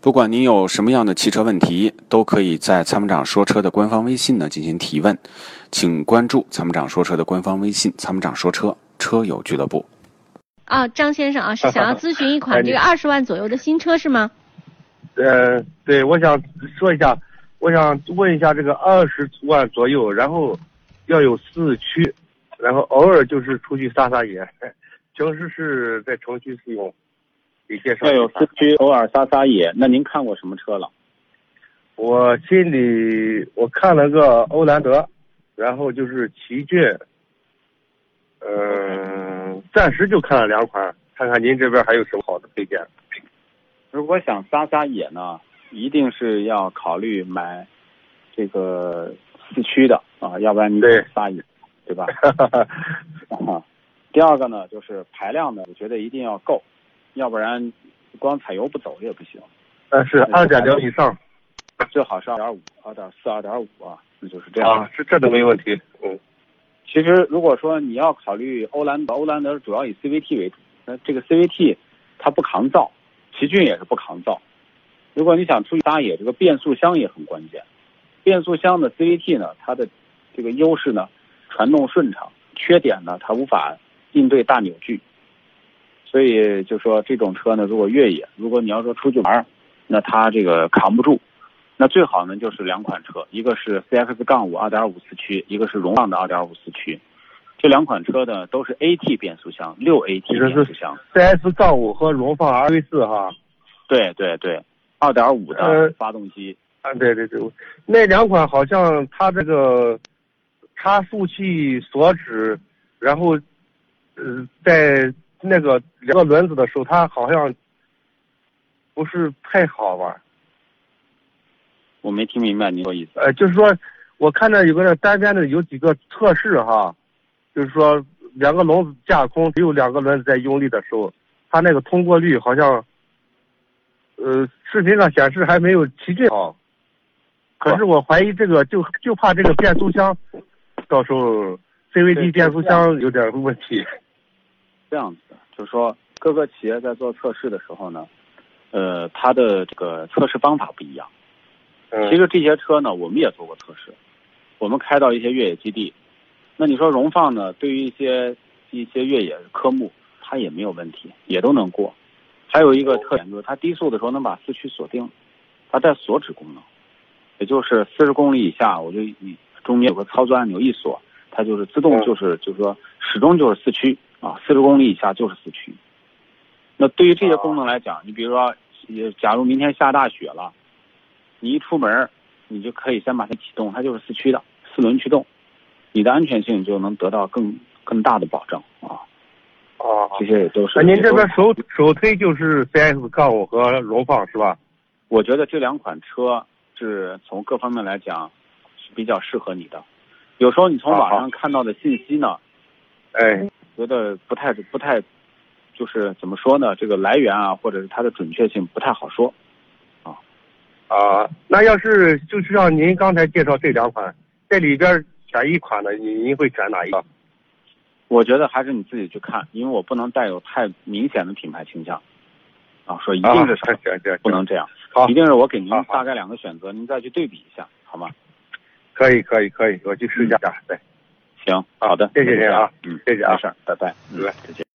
不管您有什么样的汽车问题，都可以在参谋长说车的官方微信呢进行提问，请关注参谋长说车的官方微信“参谋长说车车友俱乐部”。啊，张先生啊，是想要咨询一款 这个二十万左右的新车是吗？呃，对，我想说一下，我想问一下这个二十万左右，然后要有四驱，然后偶尔就是出去撒撒野，平时是在城区使用。给介绍要有四驱，偶尔撒撒野。那您看过什么车了？我心里我看了个欧蓝德，然后就是奇骏，嗯，暂时就看了两款，看看您这边还有什么好的推荐。如果想撒撒野呢，一定是要考虑买这个四驱的啊，要不然你对撒野，对吧？啊，第二个呢，就是排量呢，我觉得一定要够。要不然，光踩油不走也不行。但是二点零以上，最好是二点五、二点四、二点五啊，那就是这样。啊，这这都没问题。嗯，其实如果说你要考虑欧蓝德，欧蓝德主要以 CVT 为主，那这个 CVT 它不抗造，奇骏也是不抗造。如果你想出去打野，这个变速箱也很关键。变速箱的 CVT 呢，它的这个优势呢，传动顺畅；缺点呢，它无法应对大扭矩。所以就说这种车呢，如果越野，如果你要说出去玩，那它这个扛不住。那最好呢就是两款车，一个是 CX 杠五二点五四驱，一个是荣放的二点五四驱。这两款车呢都是 AT 变速箱，六 AT 变速箱。CS 杠五和荣放 RV 四哈。对对对，二点五的发动机。啊，对对对，那两款好像它这个差速器锁止，然后呃在。那个两个轮子的时候，它好像不是太好吧？我没听明白你说意思。呃，就是说，我看到有个单边的有几个测试哈，就是说两个笼子架空，只有两个轮子在用力的时候，它那个通过率好像，呃，视频上显示还没有奇骏好。可是我怀疑这个就就怕这个变速箱，到时候 CVT 变速箱有点问题。这样子的，就是说各个企业在做测试的时候呢，呃，它的这个测试方法不一样。其实这些车呢，我们也做过测试，我们开到一些越野基地。那你说荣放呢，对于一些一些越野科目，它也没有问题，也都能过。还有一个特点就是它低速的时候能把四驱锁定，它带锁止功能，也就是四十公里以下，我就中间有个操作按钮一锁，它就是自动就是就是说始终就是四驱。啊，四十公里以下就是四驱。那对于这些功能来讲，你比如说，假如明天下大雪了，你一出门，你就可以先把它启动，它就是四驱的，四轮驱动，你的安全性就能得到更更大的保证啊。哦，这些也都是。那您这边首首推就是 CS 杠五和荣放是吧？我觉得这两款车是从各方面来讲是比较适合你的。有时候你从网上看到的信息呢，哎。觉得不太不太，就是怎么说呢？这个来源啊，或者是它的准确性不太好说，啊啊，那要是就是像您刚才介绍这两款，这里边选一款的，您您会选哪一个？我觉得还是你自己去看，因为我不能带有太明显的品牌倾向，啊，说一定是啥，不能这样，一定是我给您大概两个选择，您再去对比一下，好吗？可以可以可以，我去试一下，对。行，好的，谢谢您啊，嗯，谢谢啊，没事，拜拜，拜拜，再见。